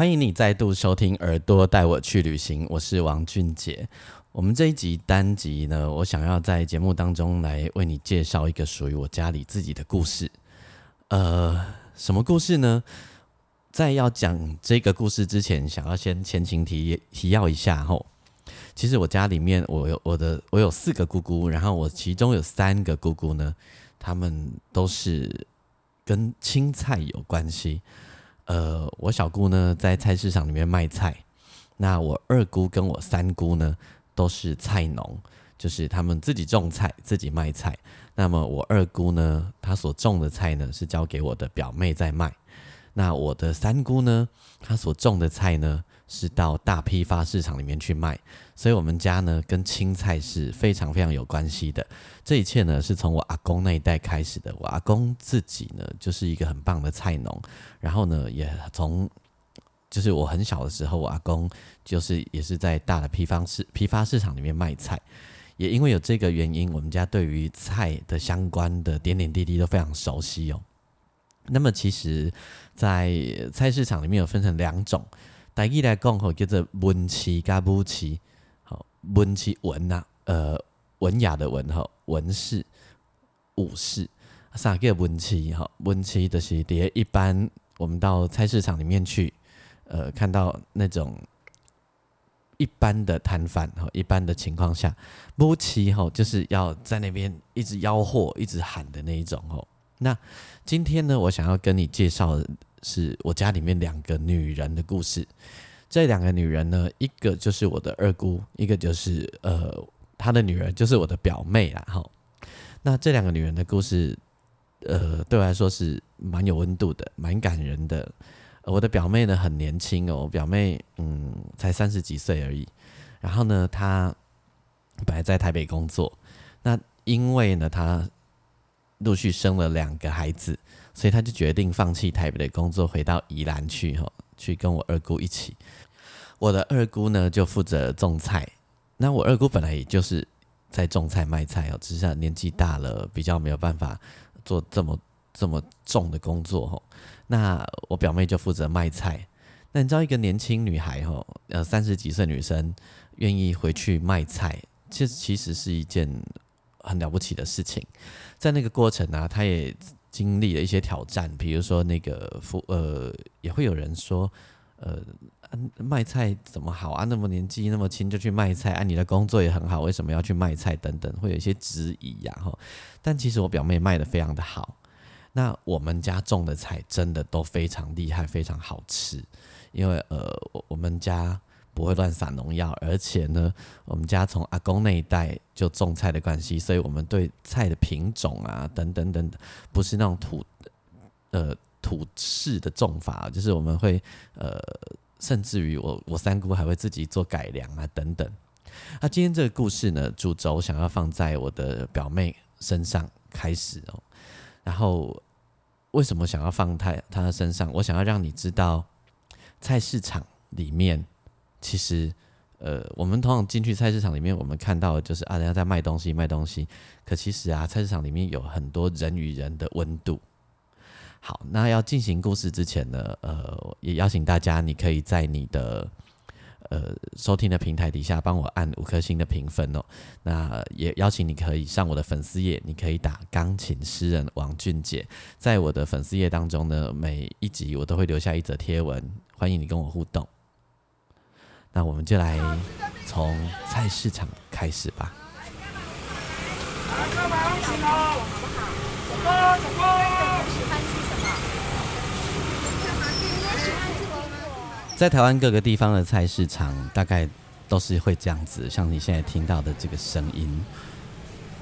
欢迎你再度收听《耳朵带我去旅行》，我是王俊杰。我们这一集单集呢，我想要在节目当中来为你介绍一个属于我家里自己的故事。呃，什么故事呢？在要讲这个故事之前，想要先前情提提要一下吼。其实我家里面，我有我的我有四个姑姑，然后我其中有三个姑姑呢，他们都是跟青菜有关系。呃，我小姑呢在菜市场里面卖菜，那我二姑跟我三姑呢都是菜农，就是他们自己种菜，自己卖菜。那么我二姑呢，她所种的菜呢是交给我的表妹在卖。那我的三姑呢，她所种的菜呢是到大批发市场里面去卖。所以，我们家呢跟青菜是非常非常有关系的。这一切呢是从我阿公那一代开始的。我阿公自己呢就是一个很棒的菜农，然后呢也从就是我很小的时候，我阿公就是也是在大的批发市批发市场里面卖菜。也因为有这个原因，我们家对于菜的相关的点点滴滴都非常熟悉哦。那么，其实，在菜市场里面有分成两种，大意来讲吼，叫做文气加武气。文气文呐，呃，文雅的文哈，文士、武士，啥叫文气哈？文气就是碟一般我们到菜市场里面去，呃，看到那种一般的摊贩哈，一般的情况下，武气吼，就是要在那边一直吆喝、一直喊的那一种吼。那今天呢，我想要跟你介绍的是我家里面两个女人的故事。这两个女人呢，一个就是我的二姑，一个就是呃，她的女儿就是我的表妹啦。哈，那这两个女人的故事，呃，对我来说是蛮有温度的，蛮感人的。我的表妹呢很年轻哦，我表妹嗯才三十几岁而已。然后呢，她本来在台北工作，那因为呢，她陆续生了两个孩子，所以他就决定放弃台北的工作，回到宜兰去哈。去跟我二姑一起，我的二姑呢就负责种菜。那我二姑本来也就是在种菜卖菜哦，只是年纪大了，比较没有办法做这么这么重的工作吼。那我表妹就负责卖菜。那你知道一个年轻女孩吼，呃，三十几岁女生愿意回去卖菜，其实其实是一件很了不起的事情。在那个过程呢，她也。经历了一些挑战，比如说那个夫呃，也会有人说，呃，卖菜怎么好啊？那么年纪那么轻就去卖菜，啊，你的工作也很好，为什么要去卖菜？等等，会有一些质疑呀，哈。但其实我表妹卖的非常的好，那我们家种的菜真的都非常厉害，非常好吃，因为呃，我们家。不会乱撒农药，而且呢，我们家从阿公那一代就种菜的关系，所以我们对菜的品种啊，等等等等，不是那种土呃土式的种法，就是我们会呃，甚至于我我三姑还会自己做改良啊，等等。那今天这个故事呢，主轴想要放在我的表妹身上开始哦。然后为什么想要放在她的身上？我想要让你知道，菜市场里面。其实，呃，我们通常进去菜市场里面，我们看到就是啊，人家在卖东西，卖东西。可其实啊，菜市场里面有很多人与人的温度。好，那要进行故事之前呢，呃，也邀请大家，你可以在你的呃收听的平台底下帮我按五颗星的评分哦。那也邀请你可以上我的粉丝页，你可以打钢琴诗人王俊杰，在我的粉丝页当中呢，每一集我都会留下一则贴文，欢迎你跟我互动。那我们就来从菜市场开始吧。在台湾各个地方的菜市场，大概都是会这样子，像你现在听到的这个声音，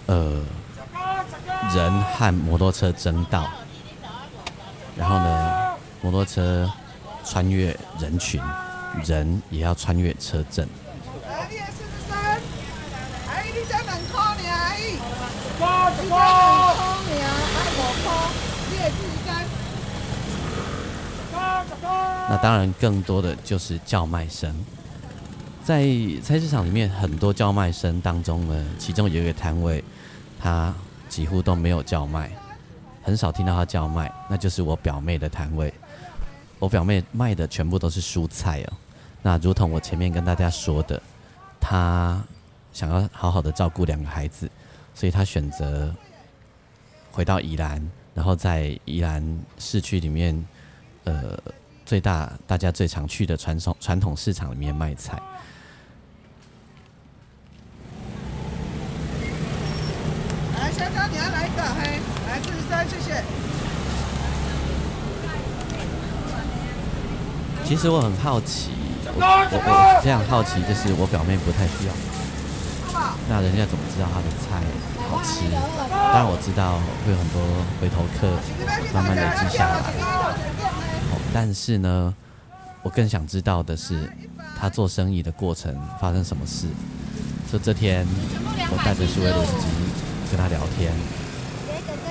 呃，人和摩托车争道，然后呢，摩托车穿越人群，人也要穿越车阵。那当然，更多的就是叫卖声。在菜市场里面，很多叫卖声当中呢，其中有一个摊位，他几乎都没有叫卖，很少听到他叫卖，那就是我表妹的摊位。我表妹卖的全部都是蔬菜哦。那如同我前面跟大家说的，他想要好好的照顾两个孩子，所以他选择回到宜兰，然后在宜兰市区里面，呃，最大大家最常去的传统传统市场里面卖菜。你要来一个嘿，来四十三，谢谢。其实我很好奇，我我这样好奇，就是我表妹不太需要。那人家怎么知道她的菜好吃？当然我知道会有很多回头客慢慢累积下来。但是呢，我更想知道的是，她做生意的过程发生什么事。就这天，我带着数位录音机。跟他聊天，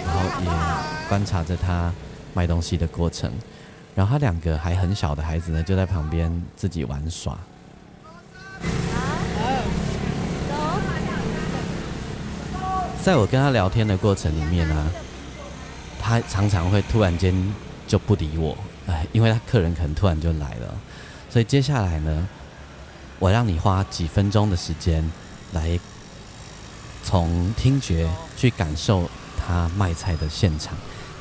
然后也观察着他卖东西的过程，然后他两个还很小的孩子呢，就在旁边自己玩耍。在我跟他聊天的过程里面呢，他常常会突然间就不理我，哎，因为他客人可能突然就来了，所以接下来呢，我让你花几分钟的时间来。从听觉去感受他卖菜的现场，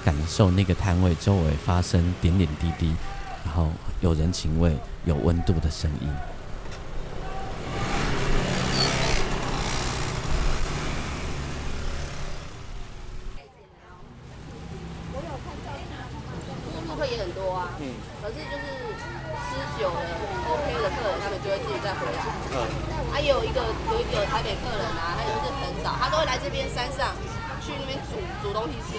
感受那个摊位周围发生点点滴滴，然后有人情味、有温度的声音。顾客也很多啊，嗯，可是就是吃久了，OK 的客人，他们就会自己再回来。嗯，还有一个有一个台北客人啊，他就是很。他都会来这边山上，去那边煮煮东西吃，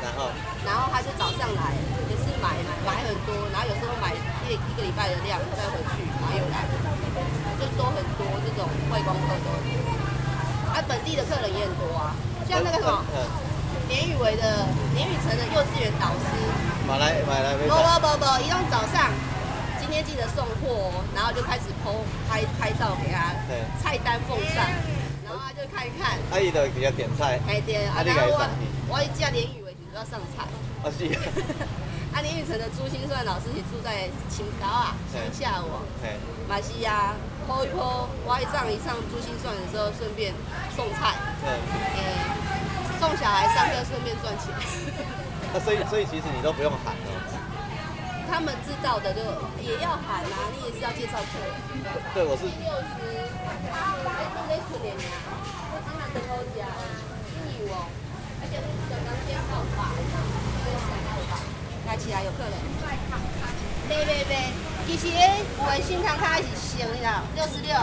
然后，然后他就早上来，也是买买买很多，然后有时候买一一个礼拜的量带回去，然后又来，就都很多这种外光客都，啊，本地的客人也很多啊，像那个什么，连雨维的连雨城的幼稚园导师，买来买来，不不不不，一到早上，今天记得送货，然后就开始 PO 拍拍照给他，菜单奉上。然后他就看一看，阿姨的比较点菜，哎点，啊然后我我一叫连雨伟就要上菜，啊是，啊连雨成的朱心算老师是住在青岛啊，乡下哦，马西亚剖一剖，挖一上一上珠心算的时候顺便送菜，对，哎送小孩上课顺便赚钱，那所以所以其实你都不用喊哦，他们知道的就也要喊啊，你也是要介绍客人，对我是。来起来有客人。对对对，其实诶，微信摊开是省啦，六十六。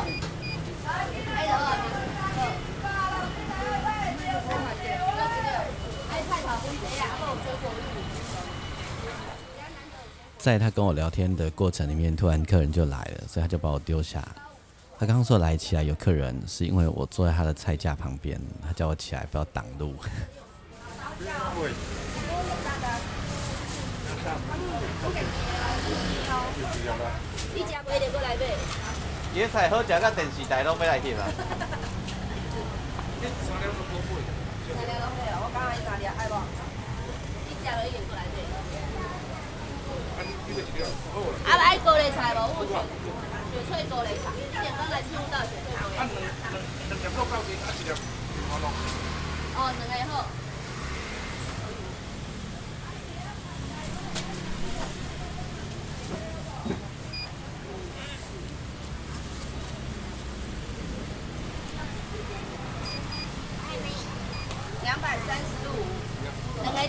在他跟我聊天的过程里面，突然客人就来了，所以他就把我丢下。他刚刚说来起来有客人，是因为我坐在他的菜架旁边，他叫我起来不要挡路。你食过就过来买。野菜好食，甲电视台拢要来翕啊。三两都过贵。三两拢贵哦，我刚刚三两爱无？你食了一点过来买。啊，爱高丽菜无？我选。雪翠高丽菜，一点刚来听到雪翠高丽菜。啊，两两两粒够够的，啊一粒好咯。哦，两个好。两百三十五，两个对做要几个对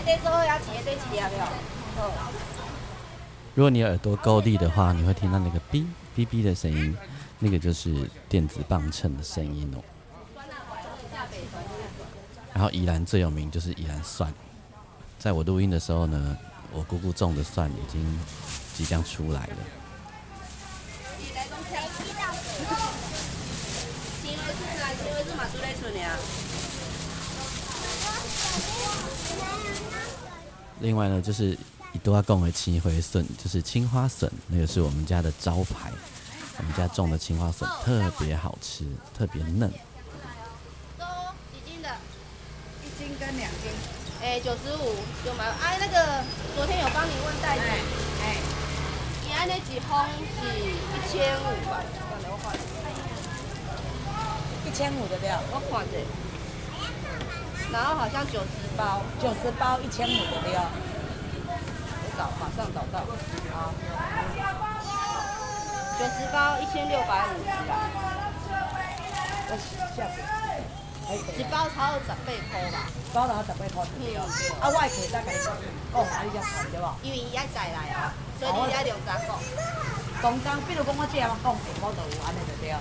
几粒了？好。如果你耳朵够力的话，你会听到那个哔哔哔的声音，那个就是电子磅秤的声音哦。然后宜兰最有名就是宜兰蒜，在我录音的时候呢，我姑姑种的蒜已经即将出来了。另外呢，就是一多要供的青灰笋，就是青花笋，那个是我们家的招牌。我们家种的青花笋特别好吃，特别嫩。都几斤的？一斤跟两斤。哎，九十五有吗。哎，那个昨天有帮你问袋子。哎。你按那几封是一千五吧？一千五的料，我看着。然后好像九十包，九十包一千五的料。我找，马上找到。好。九十包一千六百五十啊。我下子。一包差不多十八块吧。包了十八块。嗯。啊，我会再给你讲，讲啊，你才看对无？因为伊还在来啊，所以你要两张讲。讲讲，比如讲我这样讲，我就有安尼就对。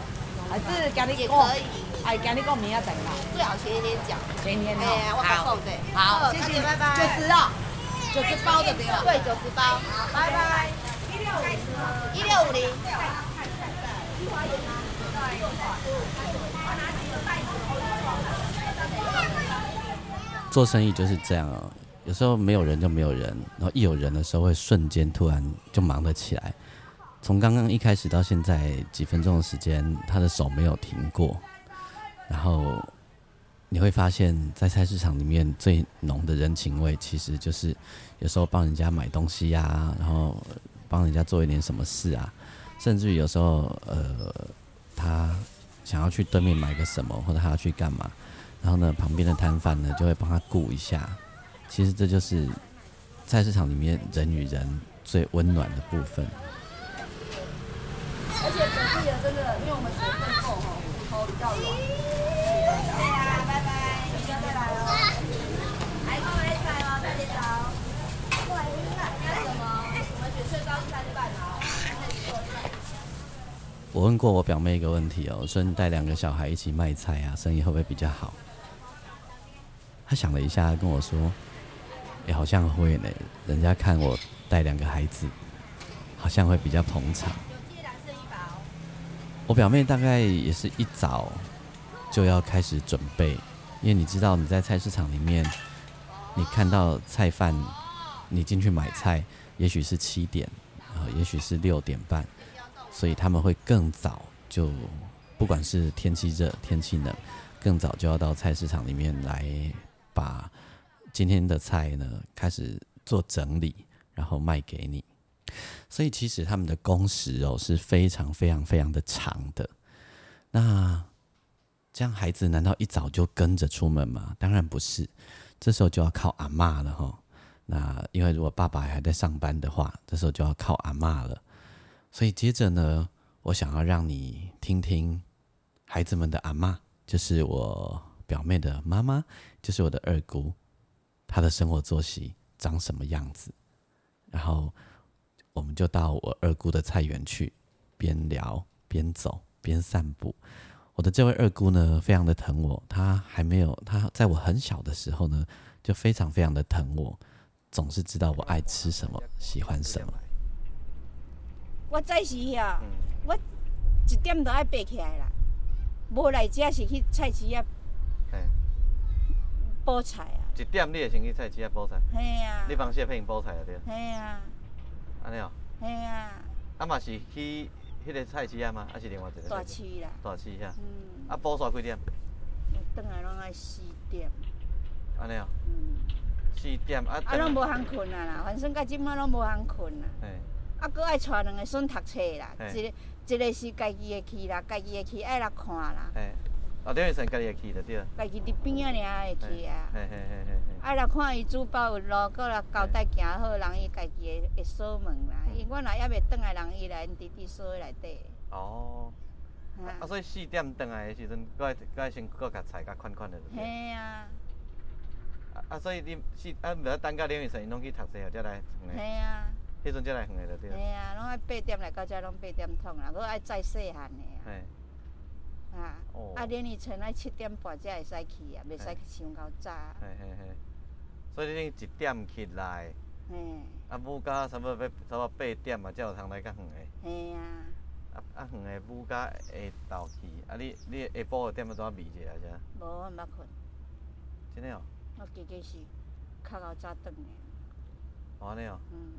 还是跟你讲，哎，跟你讲明仔再啦。最好前一天讲。前一天好。哎，我讲对。好，谢谢，拜拜。九十哦，九十包的对吧？对，九十包。拜拜。一六五零。一六五零。做生意就是这样哦，有时候没有人就没有人，然后一有人的时候会瞬间突然就忙得起来。从刚刚一开始到现在几分钟的时间，他的手没有停过。然后你会发现在菜市场里面最浓的人情味，其实就是有时候帮人家买东西呀，然后帮人家做一点什么事啊，甚至于有时候呃，他想要去对面买个什么，或者他要去干嘛，然后呢，旁边的摊贩呢就会帮他顾一下。其实这就是菜市场里面人与人最温暖的部分。真的，因为我们水分够哈，骨头比较软。对呀，拜拜，明天再来哦。还够没菜哦，再点找。过来，你要什么？我们雪糕三瓣哦。我问过我表妹一个问题哦，说你带两个小孩一起卖菜啊，生意会不会比较好？她想了一下，跟我说：“也好像会呢，人家看我带两个孩子，好像会比较捧场。”我表妹大概也是一早就要开始准备，因为你知道你在菜市场里面，你看到菜贩，你进去买菜，也许是七点，啊，也许是六点半，所以他们会更早就，不管是天气热天气冷，更早就要到菜市场里面来把今天的菜呢开始做整理，然后卖给你。所以其实他们的工时哦是非常非常非常的长的。那这样孩子难道一早就跟着出门吗？当然不是，这时候就要靠阿妈了哈。那因为如果爸爸还在上班的话，这时候就要靠阿妈了。所以接着呢，我想要让你听听孩子们的阿妈，就是我表妹的妈妈，就是我的二姑，她的生活作息长什么样子，然后。我们就到我二姑的菜园去，边聊边走边散步。我的这位二姑呢，非常的疼我。她还没有，她在我很小的时候呢，就非常非常的疼我，总是知道我爱吃什么，喜欢什么。我早时呀，我一点都爱爬起来啦，无来遮是去菜市啊，补菜啊。一点你会先去菜市啊补菜？嘿啊。你放学陪因补菜啊？对。嘿啊。安尼哦，嘿啊，啊嘛是去迄个菜市啊嘛？还是另外一个？大市啦，大市遐。嗯。啊，补煞几点？倒来拢爱四点。安尼哦。嗯。四点啊。啊，拢无通困啊啦，反正到即摆拢无通困啦。嘿。啊，搁爱带两个孙读册啦，一个一个是家己的去啦，家己的去爱来看啦。嘿。啊，等于算家己会去就对了。家己伫边仔尔会去啊。嘿嘿嘿嘿嘿。啊，若看伊珠宝有路，搁来交代行好，人伊家己会会锁门啦。因为我若还袂转来，人伊来因直直锁内底。哦。啊，所以四点转来的时阵，搁爱搁爱先搁甲菜甲款款的。嘿啊。啊啊，所以你四啊，袂等到两点时，因拢去读书后才来。嘿啊。迄阵才来远的就对。嘿啊，拢爱八点来到遮，拢八点通啦，搁爱再细汉的。嘿。啊，啊，连你晨爱七点半才会使去啊，袂使去上到早。嘿嘿嘿，所以恁一点起来，嘿啊，母家差不多要差不多八点嘛，才有通来较远的。嘿啊。啊啊，远的母家下昼去，啊你你下晡点要怎眯一下是无，我毋捌困。真的哦。我加加是较早早转的。哦，安尼哦。嗯。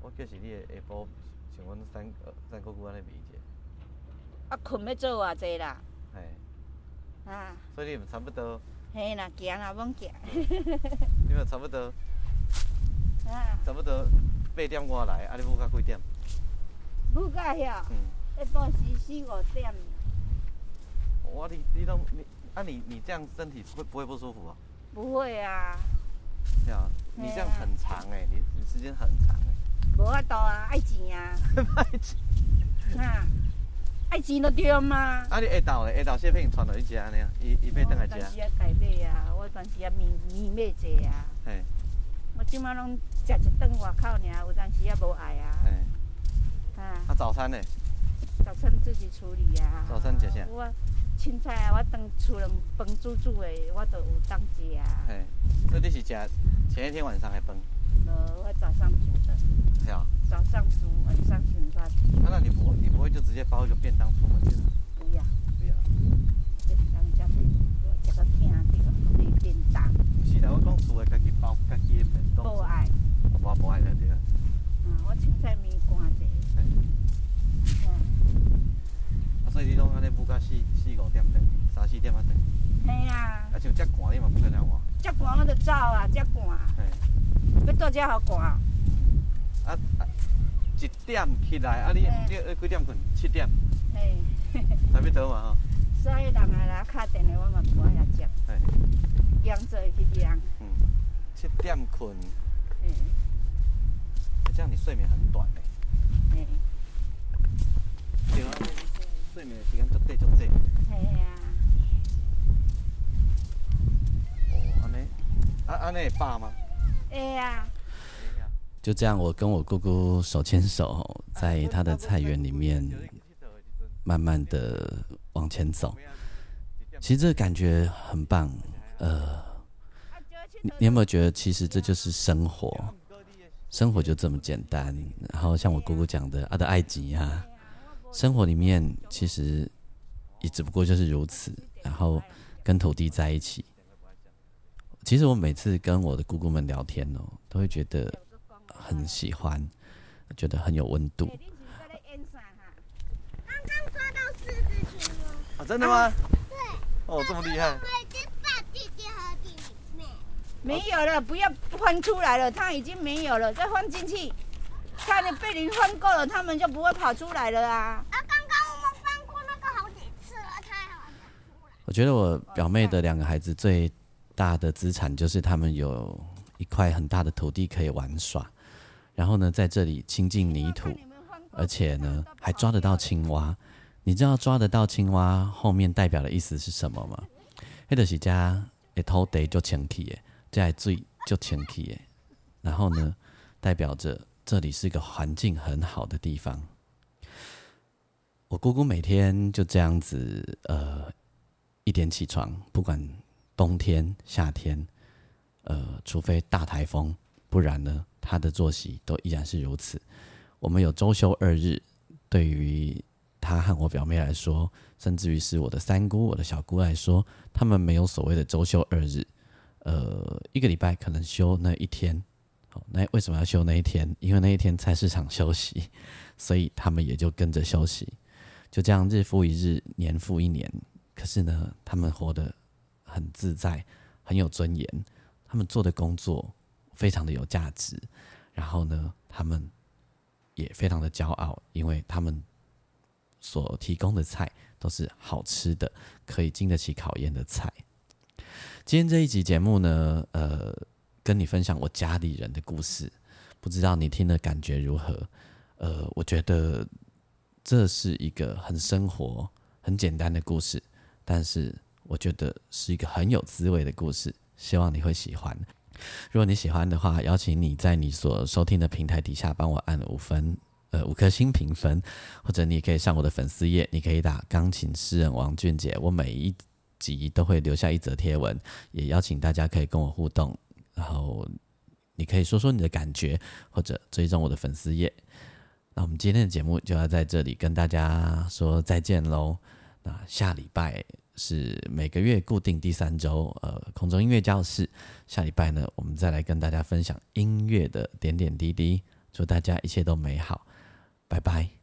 我计是你下晡像阮三三姑姑安尼眯一下。啊，困要做偌济啦？嘿。啊。所以你差不多。嘿啦，行啦，猛行。你们差不多。啊。差不多八点外来，啊，你母到几点？母到遐。嗯。一般时四五点。我你你都你啊你你这样身体会不会不舒服啊？不会啊。对啊。你这样很长哎，你你时间很长哎。无法度啊，爱钱啊。爱钱。啊。爱钱都对嘛？啊，你下昼咧，下昼小品传落去食安尼啊，伊伊要等来食。我当时啊，改买啊，我当时啊，面面买济啊。嘿。我即马拢食一顿外口尔，有当时啊无爱啊。嘿。啊。啊，早餐呢？早餐自己处理啊。早餐食啥？我凊彩啊，我当厝人饭煮煮的，我都有当食啊。嘿。所以你是食前一天晚上的饭？早上煮的。是啊。早上煮，晚上吃饭。那那你不你不会就直接包一个便当出门去了？不要。不要。便当加便当，加个个便当。是啦，我讲厝的家己包家己的便当。不爱。我不爱了对啊。嗯，我凊彩面干者。嗯。啊，所以你拢安尼不到四四五点等，三四点啊等。嘿啊。啊，像遮寒你嘛不得了哇。遮寒我就走啊，遮寒。嘿。要到遮好寒。啊啊。一点起来，啊！你你几点困？七点。嘿。差不多嘛吼。所以人啊来敲电话，我嘛过来接。嘿。养做去养。嗯。七点困。嗯。这样你睡眠很短嘞。嘿。对啊，睡眠时间足短足短。嘿啊。哦，安尼，啊安尼会饱吗？哎呀。就这样，我跟我姑姑手牵手，在她的菜园里面，慢慢的往前走。其实这个感觉很棒，呃，你你有没有觉得，其实这就是生活，生活就这么简单。然后像我姑姑讲的，阿的埃及啊，生活里面其实也只不过就是如此。然后跟土地在一起，其实我每次跟我的姑姑们聊天哦，都会觉得。很喜欢，觉得很有温度。啊，真的吗？对。哦，这么厉害。已经把弟弟和弟妹。没有了，不要翻出来了，它已经没有了，再放进去。它你被你翻够了，它们就不会跑出来了啊。啊，刚刚我们翻过那个好几次了，太好了。我觉得我表妹的两个孩子最大的资产就是他们有一块很大的土地可以玩耍。然后呢，在这里亲近泥土，而且呢，还抓得到青蛙。你知道抓得到青蛙后面代表的意思是什么吗？黑的是家一土地就清气耶，在水就清气耶。然后呢，代表着这里是一个环境很好的地方。我姑姑每天就这样子，呃，一点起床，不管冬天夏天，呃，除非大台风，不然呢。他的作息都依然是如此。我们有周休二日，对于他和我表妹来说，甚至于是我的三姑、我的小姑来说，他们没有所谓的周休二日。呃，一个礼拜可能休那一天。好，那为什么要休那一天？因为那一天菜市场休息，所以他们也就跟着休息。就这样日复一日，年复一年。可是呢，他们活得很自在，很有尊严。他们做的工作。非常的有价值，然后呢，他们也非常的骄傲，因为他们所提供的菜都是好吃的，可以经得起考验的菜。今天这一集节目呢，呃，跟你分享我家里人的故事，不知道你听的感觉如何？呃，我觉得这是一个很生活、很简单的故事，但是我觉得是一个很有滋味的故事，希望你会喜欢。如果你喜欢的话，邀请你在你所收听的平台底下帮我按五分，呃，五颗星评分，或者你也可以上我的粉丝页，你可以打钢琴诗人王俊杰，我每一集都会留下一则贴文，也邀请大家可以跟我互动，然后。你可以说说你的感觉，或者追踪我的粉丝页。那我们今天的节目就要在这里跟大家说再见喽。那下礼拜是每个月固定第三周，呃，空中音乐教室。下礼拜呢，我们再来跟大家分享音乐的点点滴滴。祝大家一切都美好，拜拜。